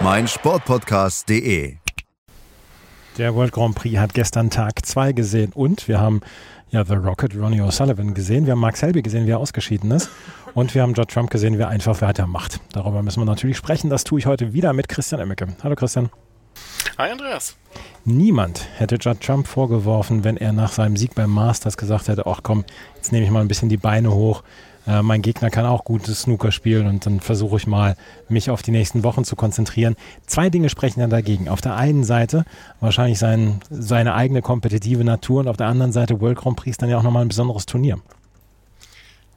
meinsportpodcast.de. Der World Grand Prix hat gestern Tag 2 gesehen und wir haben ja The Rocket Ronnie O'Sullivan gesehen, wir haben Mark Selby gesehen, wie er ausgeschieden ist und wir haben Judd Trump gesehen, wie er einfach weitermacht. Darüber müssen wir natürlich sprechen. Das tue ich heute wieder mit Christian Emmecke. Hallo Christian. Hi Andreas. Niemand hätte Judd Trump vorgeworfen, wenn er nach seinem Sieg beim Masters gesagt hätte, ach komm, jetzt nehme ich mal ein bisschen die Beine hoch, äh, mein Gegner kann auch gutes Snooker spielen und dann versuche ich mal, mich auf die nächsten Wochen zu konzentrieren. Zwei Dinge sprechen dann dagegen. Auf der einen Seite wahrscheinlich sein, seine eigene kompetitive Natur und auf der anderen Seite World Grand Prix dann ja auch nochmal ein besonderes Turnier.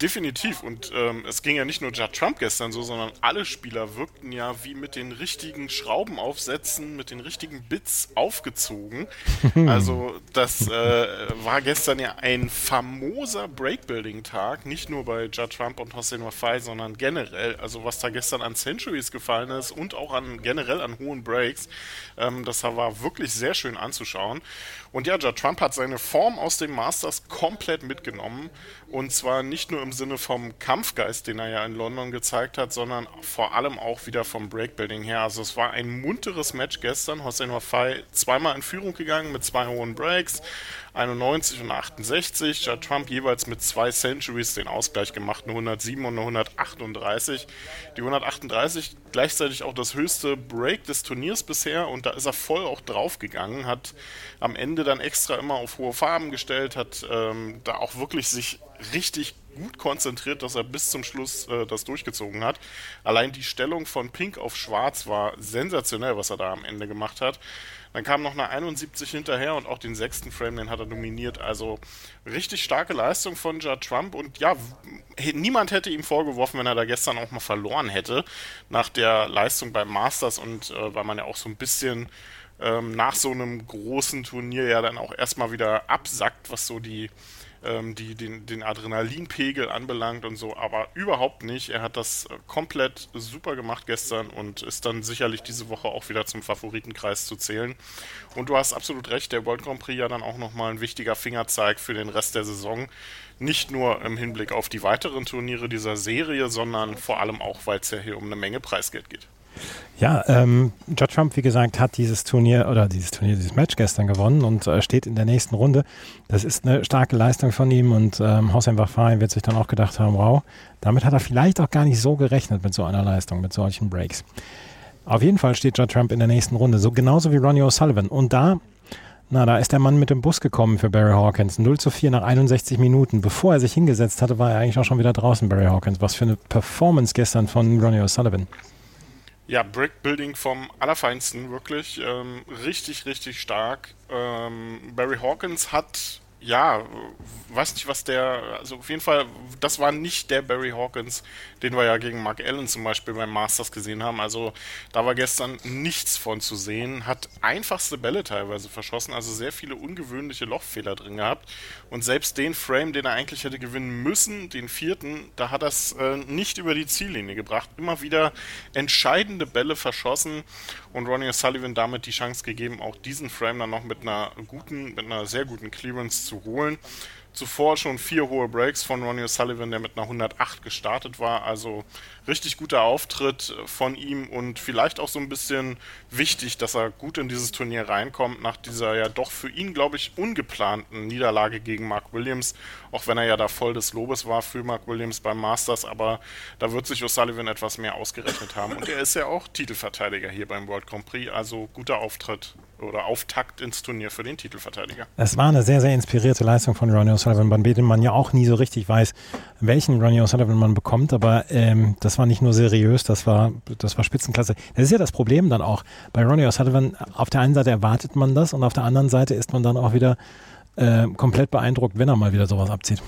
Definitiv. Und ähm, es ging ja nicht nur Judd Trump gestern so, sondern alle Spieler wirkten ja wie mit den richtigen Schraubenaufsätzen, mit den richtigen Bits aufgezogen. also das äh, war gestern ja ein famoser Breakbuilding-Tag, nicht nur bei Judd Trump und Hossein Wafai, sondern generell. Also was da gestern an Centuries gefallen ist und auch an generell an hohen Breaks, ähm, das war wirklich sehr schön anzuschauen. Und ja, Judd Trump hat seine Form aus dem Masters komplett mitgenommen. Und zwar nicht nur im Sinne vom Kampfgeist, den er ja in London gezeigt hat, sondern vor allem auch wieder vom Breakbuilding her. Also es war ein munteres Match gestern. Hossein Wafai zweimal in Führung gegangen mit zwei hohen Breaks. 91 und 68. Judd Trump jeweils mit zwei Centuries den Ausgleich gemacht, eine 107 und eine 138. Die 138 gleichzeitig auch das höchste Break des Turniers bisher und da ist er voll auch draufgegangen, hat am Ende dann extra immer auf hohe Farben gestellt, hat ähm, da auch wirklich sich richtig gut konzentriert, dass er bis zum Schluss äh, das durchgezogen hat. Allein die Stellung von Pink auf Schwarz war sensationell, was er da am Ende gemacht hat. Dann kam noch eine 71 hinterher und auch den sechsten Frame, den hat er dominiert. Also richtig starke Leistung von Judd Trump und ja, niemand hätte ihm vorgeworfen, wenn er da gestern auch mal verloren hätte nach der Leistung beim Masters und äh, weil man ja auch so ein bisschen ähm, nach so einem großen Turnier ja dann auch erstmal wieder absackt, was so die ähm, die den, den Adrenalinpegel anbelangt und so, aber überhaupt nicht. Er hat das äh, komplett super gemacht gestern und ist dann sicherlich diese Woche auch wieder zum Favoritenkreis zu zählen. Und du hast absolut recht, der World Grand Prix ja dann auch nochmal ein wichtiger Fingerzeig für den Rest der Saison. Nicht nur im Hinblick auf die weiteren Turniere dieser Serie, sondern vor allem auch, weil es ja hier um eine Menge Preisgeld geht. Ja, ähm, Judd Trump, wie gesagt, hat dieses Turnier oder dieses Turnier, dieses Match gestern gewonnen und äh, steht in der nächsten Runde. Das ist eine starke Leistung von ihm und ähm, Hossein Wafai wird sich dann auch gedacht haben, wow, damit hat er vielleicht auch gar nicht so gerechnet mit so einer Leistung, mit solchen Breaks. Auf jeden Fall steht Judd Trump in der nächsten Runde, so genauso wie Ronnie O'Sullivan. Und da, na, da ist der Mann mit dem Bus gekommen für Barry Hawkins. 0 zu 4 nach 61 Minuten. Bevor er sich hingesetzt hatte, war er eigentlich auch schon wieder draußen, Barry Hawkins. Was für eine Performance gestern von Ronnie O'Sullivan. Ja, Brickbuilding vom Allerfeinsten, wirklich. Ähm, richtig, richtig stark. Ähm, Barry Hawkins hat ja, weiß nicht, was der, also auf jeden Fall, das war nicht der Barry Hawkins, den wir ja gegen Mark Allen zum Beispiel beim Masters gesehen haben. Also da war gestern nichts von zu sehen, hat einfachste Bälle teilweise verschossen, also sehr viele ungewöhnliche Lochfehler drin gehabt. Und selbst den Frame, den er eigentlich hätte gewinnen müssen, den vierten, da hat er es äh, nicht über die Ziellinie gebracht. Immer wieder entscheidende Bälle verschossen und Ronnie O'Sullivan damit die Chance gegeben, auch diesen Frame dann noch mit einer guten, mit einer sehr guten Clearance zu holen. Zuvor schon vier hohe Breaks von Ronnie O'Sullivan, der mit einer 108 gestartet war. Also richtig guter Auftritt von ihm und vielleicht auch so ein bisschen wichtig, dass er gut in dieses Turnier reinkommt, nach dieser ja doch für ihn, glaube ich, ungeplanten Niederlage gegen Mark Williams. Auch wenn er ja da voll des Lobes war für Mark Williams beim Masters, aber da wird sich O'Sullivan etwas mehr ausgerechnet haben. Und er ist ja auch Titelverteidiger hier beim World Grand Prix, also guter Auftritt oder Auftakt ins Turnier für den Titelverteidiger. Es war eine sehr, sehr inspirierte Leistung von Ronnie O'Sullivan, bei dem man ja auch nie so richtig weiß, welchen Ronnie O'Sullivan man bekommt, aber ähm, das war nicht nur seriös, das war, das war Spitzenklasse. Das ist ja das Problem dann auch. Bei Ronnie O'Sullivan, auf der einen Seite erwartet man das und auf der anderen Seite ist man dann auch wieder äh, komplett beeindruckt, wenn er mal wieder sowas abzieht.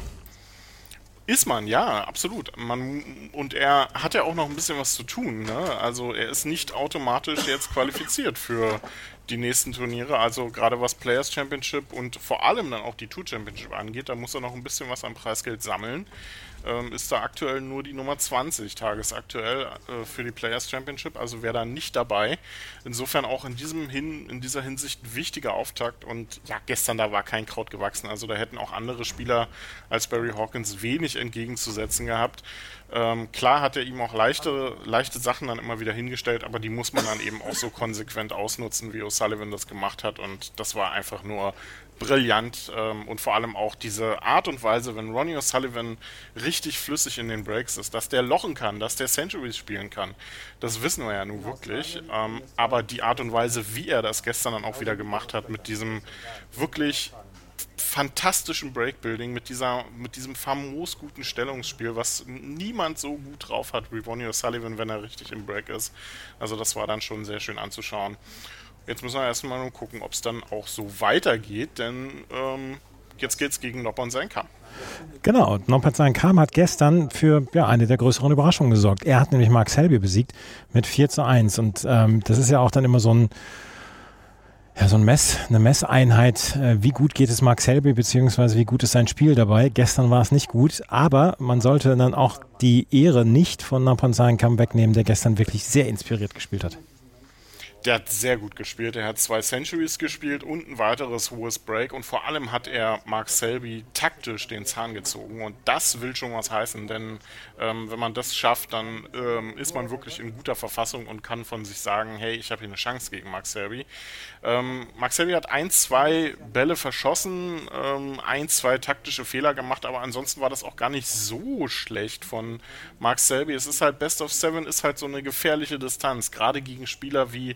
Ist man, ja, absolut. Man, und er hat ja auch noch ein bisschen was zu tun. Ne? Also er ist nicht automatisch jetzt qualifiziert für die nächsten Turniere. Also gerade was Players Championship und vor allem dann auch die Tour Championship angeht, da muss er noch ein bisschen was an Preisgeld sammeln ähm, ist da aktuell nur die Nummer 20 tagesaktuell äh, für die Players Championship, also wäre da nicht dabei. Insofern auch in diesem Hin, in dieser Hinsicht wichtiger Auftakt und ja, gestern da war kein Kraut gewachsen, also da hätten auch andere Spieler als Barry Hawkins wenig entgegenzusetzen gehabt. Ähm, klar hat er ihm auch leichte, leichte Sachen dann immer wieder hingestellt, aber die muss man dann eben auch so konsequent ausnutzen, wie O'Sullivan das gemacht hat und das war einfach nur brillant ähm, und vor allem auch diese Art und Weise, wenn Ronnie O'Sullivan richtig flüssig in den Breaks ist, dass der lochen kann, dass der Centuries spielen kann, das wissen wir ja nun wirklich. Ähm, aber die Art und Weise, wie er das gestern dann auch wieder gemacht hat, mit diesem wirklich fantastischen Breakbuilding, mit, dieser, mit diesem famos guten Stellungsspiel, was niemand so gut drauf hat wie Ronnie O'Sullivan, wenn er richtig im Break ist. Also das war dann schon sehr schön anzuschauen. Jetzt müssen wir erstmal nur gucken, ob es dann auch so weitergeht, denn ähm, jetzt geht es gegen Noppon Kam. Genau, Noppon Kam hat gestern für ja, eine der größeren Überraschungen gesorgt. Er hat nämlich Mark Selby besiegt mit 4 zu 1 und ähm, das ist ja auch dann immer so ein ja, so ein Mess, eine Messeinheit, äh, wie gut geht es Mark Selby, beziehungsweise wie gut ist sein Spiel dabei. Gestern war es nicht gut, aber man sollte dann auch die Ehre nicht von Napan Kam wegnehmen, der gestern wirklich sehr inspiriert gespielt hat. Der hat sehr gut gespielt. Er hat zwei Centuries gespielt und ein weiteres hohes Break. Und vor allem hat er Mark Selby taktisch den Zahn gezogen. Und das will schon was heißen, denn ähm, wenn man das schafft, dann ähm, ist man wirklich in guter Verfassung und kann von sich sagen, hey, ich habe hier eine Chance gegen Mark Selby. Ähm, Mark Selby hat ein, zwei Bälle verschossen, ähm, ein, zwei taktische Fehler gemacht, aber ansonsten war das auch gar nicht so schlecht von Mark Selby. Es ist halt Best of Seven, ist halt so eine gefährliche Distanz, gerade gegen Spieler wie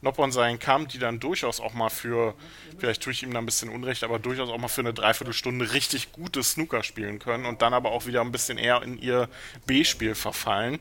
Noppon sein kam, die dann durchaus auch mal für, vielleicht tue ich ihm da ein bisschen Unrecht, aber durchaus auch mal für eine Dreiviertelstunde richtig gutes Snooker spielen können und dann aber auch wieder ein bisschen eher in ihr B-Spiel verfallen.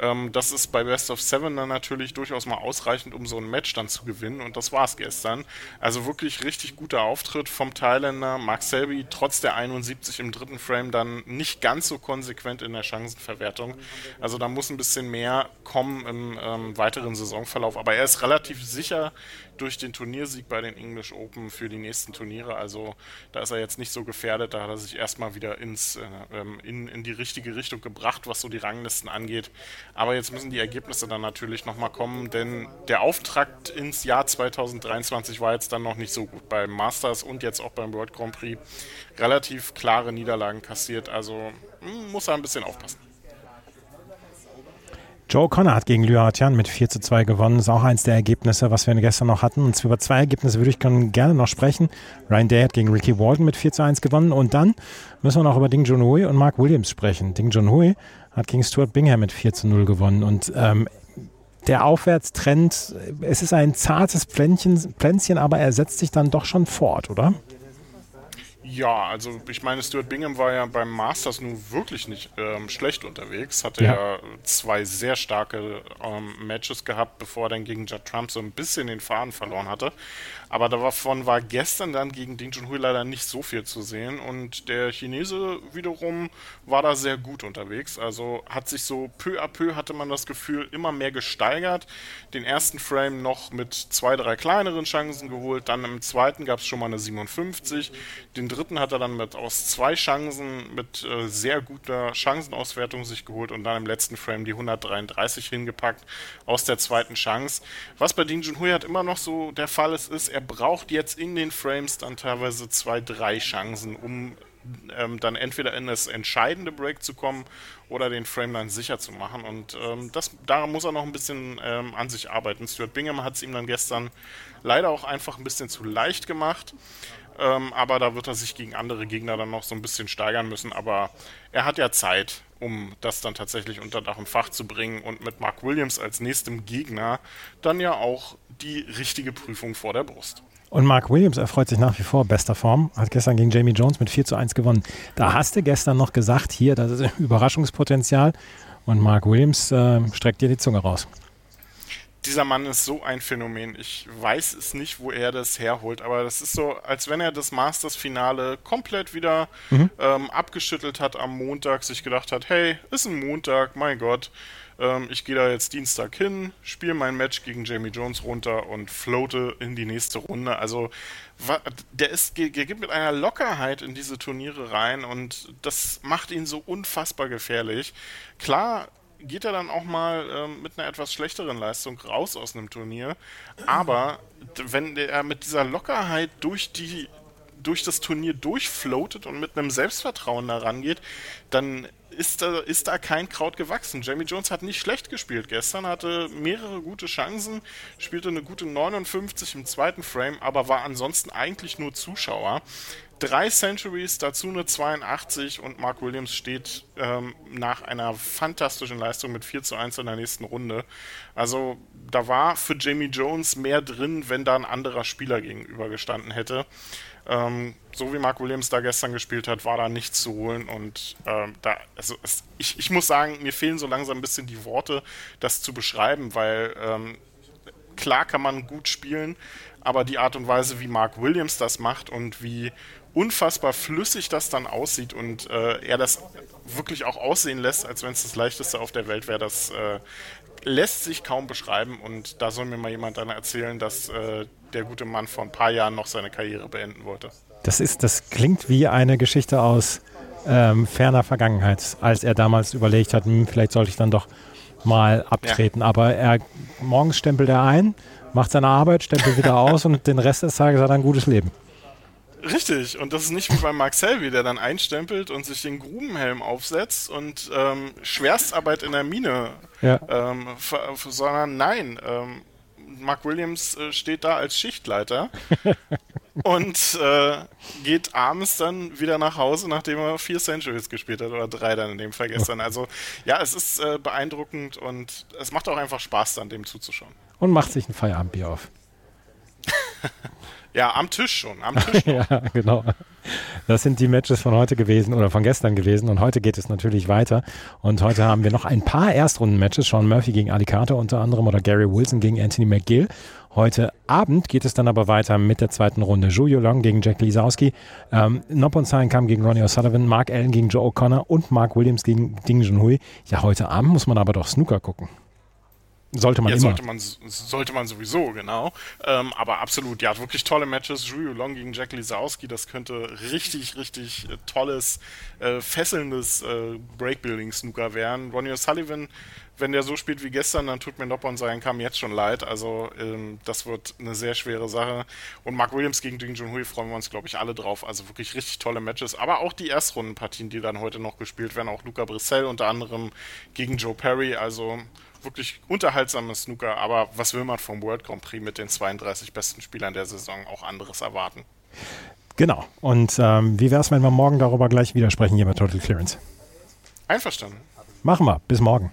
Ähm, das ist bei Best of Seven dann natürlich durchaus mal ausreichend, um so ein Match dann zu gewinnen und das war es gestern. Also wirklich richtig guter Auftritt vom Thailänder. Mark Selby trotz der 71 im dritten Frame dann nicht ganz so konsequent in der Chancenverwertung. Also da muss ein bisschen mehr kommen im ähm, weiteren Saisonverlauf, aber er ist relativ relativ sicher durch den Turniersieg bei den English Open für die nächsten Turniere. Also da ist er jetzt nicht so gefährdet. Da hat er sich erstmal wieder ins, äh, ähm, in, in die richtige Richtung gebracht, was so die Ranglisten angeht. Aber jetzt müssen die Ergebnisse dann natürlich nochmal kommen, denn der Auftakt ins Jahr 2023 war jetzt dann noch nicht so gut. Beim Masters und jetzt auch beim World Grand Prix relativ klare Niederlagen kassiert. Also hm, muss er ein bisschen aufpassen. Joe Connor hat gegen Liu Hartian mit 4 zu 2 gewonnen. Das ist auch eins der Ergebnisse, was wir gestern noch hatten. Und über zwei Ergebnisse würde ich gerne noch sprechen. Ryan Day hat gegen Ricky Walton mit 4 zu 1 gewonnen. Und dann müssen wir noch über Ding Junhui und Mark Williams sprechen. Ding Junhui hat gegen Stuart Bingham mit 4 zu 0 gewonnen. Und ähm, der Aufwärtstrend, es ist ein zartes Pflänzchen, Pflänzchen, aber er setzt sich dann doch schon fort, oder? Ja, also ich meine, Stuart Bingham war ja beim Masters nun wirklich nicht ähm, schlecht unterwegs. Hatte ja. ja zwei sehr starke ähm, Matches gehabt, bevor er dann gegen Judd Trump so ein bisschen den Faden verloren hatte. Aber davon war gestern dann gegen Ding Junhui leider nicht so viel zu sehen. Und der Chinese wiederum war da sehr gut unterwegs. Also hat sich so peu à peu, hatte man das Gefühl, immer mehr gesteigert. Den ersten Frame noch mit zwei, drei kleineren Chancen geholt. Dann im zweiten gab es schon mal eine 57. Den dritten hat er dann mit aus zwei Chancen mit äh, sehr guter Chancenauswertung sich geholt und dann im letzten Frame die 133 hingepackt aus der zweiten Chance. Was bei Ding Junhui halt immer noch so der Fall ist, ist, er braucht jetzt in den Frames dann teilweise zwei, drei Chancen, um ähm, dann entweder in das entscheidende Break zu kommen oder den Frame dann sicher zu machen. Und ähm, das, daran muss er noch ein bisschen ähm, an sich arbeiten. Stuart Bingham hat es ihm dann gestern leider auch einfach ein bisschen zu leicht gemacht. Ähm, aber da wird er sich gegen andere Gegner dann noch so ein bisschen steigern müssen. Aber er hat ja Zeit, um das dann tatsächlich unter Dach und Fach zu bringen und mit Mark Williams als nächstem Gegner dann ja auch die richtige Prüfung vor der Brust. Und Mark Williams erfreut sich nach wie vor bester Form, hat gestern gegen Jamie Jones mit 4 zu 1 gewonnen. Da hast du gestern noch gesagt, hier, das ist Überraschungspotenzial. Und Mark Williams äh, streckt dir die Zunge raus dieser Mann ist so ein Phänomen. Ich weiß es nicht, wo er das herholt, aber das ist so, als wenn er das Masters-Finale komplett wieder mhm. ähm, abgeschüttelt hat am Montag, sich gedacht hat, hey, ist ein Montag, mein Gott, ähm, ich gehe da jetzt Dienstag hin, spiele mein Match gegen Jamie Jones runter und floate in die nächste Runde. Also der ist, der geht mit einer Lockerheit in diese Turniere rein und das macht ihn so unfassbar gefährlich. Klar geht er dann auch mal ähm, mit einer etwas schlechteren Leistung raus aus einem Turnier. Aber wenn er mit dieser Lockerheit durch die durch das Turnier durchfloatet und mit einem Selbstvertrauen da rangeht, dann ist da, ist da kein Kraut gewachsen. Jamie Jones hat nicht schlecht gespielt gestern, hatte mehrere gute Chancen, spielte eine gute 59 im zweiten Frame, aber war ansonsten eigentlich nur Zuschauer drei Centuries, dazu eine 82 und Mark Williams steht ähm, nach einer fantastischen Leistung mit 4 zu 1 in der nächsten Runde. Also da war für Jamie Jones mehr drin, wenn da ein anderer Spieler gegenüber gestanden hätte. Ähm, so wie Mark Williams da gestern gespielt hat, war da nichts zu holen und ähm, da, also es, ich, ich muss sagen, mir fehlen so langsam ein bisschen die Worte, das zu beschreiben, weil ähm, klar kann man gut spielen, aber die Art und Weise, wie Mark Williams das macht und wie unfassbar flüssig das dann aussieht und äh, er das wirklich auch aussehen lässt, als wenn es das leichteste auf der Welt wäre, das äh, lässt sich kaum beschreiben und da soll mir mal jemand dann erzählen, dass äh, der gute Mann vor ein paar Jahren noch seine Karriere beenden wollte. Das ist, das klingt wie eine Geschichte aus ähm, ferner Vergangenheit, als er damals überlegt hat, hm, vielleicht sollte ich dann doch mal abtreten. Ja. Aber er morgens stempelt er ein, macht seine Arbeit, stempelt wieder aus und den Rest des Tages hat er ein gutes Leben. Richtig, und das ist nicht wie bei Mark Selby, der dann einstempelt und sich den Grubenhelm aufsetzt und ähm, Schwerstarbeit in der Mine, ja. ähm, sondern nein, ähm, Mark Williams äh, steht da als Schichtleiter und äh, geht abends dann wieder nach Hause, nachdem er vier Centuries gespielt hat oder drei dann in dem Fall gestern. Also ja, es ist äh, beeindruckend und es macht auch einfach Spaß, dann dem zuzuschauen. Und macht sich ein Feierabendbier auf. Ja, am Tisch schon. Am Tisch ja, genau. Das sind die Matches von heute gewesen oder von gestern gewesen und heute geht es natürlich weiter. Und heute haben wir noch ein paar Erstrunden-Matches. Sean Murphy gegen Ali Carter unter anderem oder Gary Wilson gegen Anthony McGill. Heute Abend geht es dann aber weiter mit der zweiten Runde. Zhu Long gegen Jack Lisowski, ähm, Nopon kam gegen Ronnie O'Sullivan, Mark Allen gegen Joe O'Connor und Mark Williams gegen Ding Junhui. Ja, heute Abend muss man aber doch Snooker gucken. Sollte man ja, immer. Sollte man, sollte man sowieso, genau. Ähm, aber absolut, ja, wirklich tolle Matches. Julio Long gegen Jack Lisowski, das könnte richtig, richtig äh, tolles, äh, fesselndes äh, Breakbuilding-Snooker werden. Ronnie O'Sullivan, wenn der so spielt wie gestern, dann tut mir Noppon sein Kam jetzt schon leid. Also ähm, das wird eine sehr schwere Sache. Und Mark Williams gegen Ding Junhui freuen wir uns, glaube ich, alle drauf. Also wirklich richtig tolle Matches. Aber auch die Erstrundenpartien, die dann heute noch gespielt werden. Auch Luca Brissell unter anderem gegen Joe Perry. Also wirklich unterhaltsames Snooker, aber was will man vom World Grand Prix mit den 32 besten Spielern der Saison auch anderes erwarten? Genau. Und ähm, wie wäre es, wenn wir morgen darüber gleich widersprechen hier bei Total Clearance? Einverstanden. Machen wir. Bis morgen.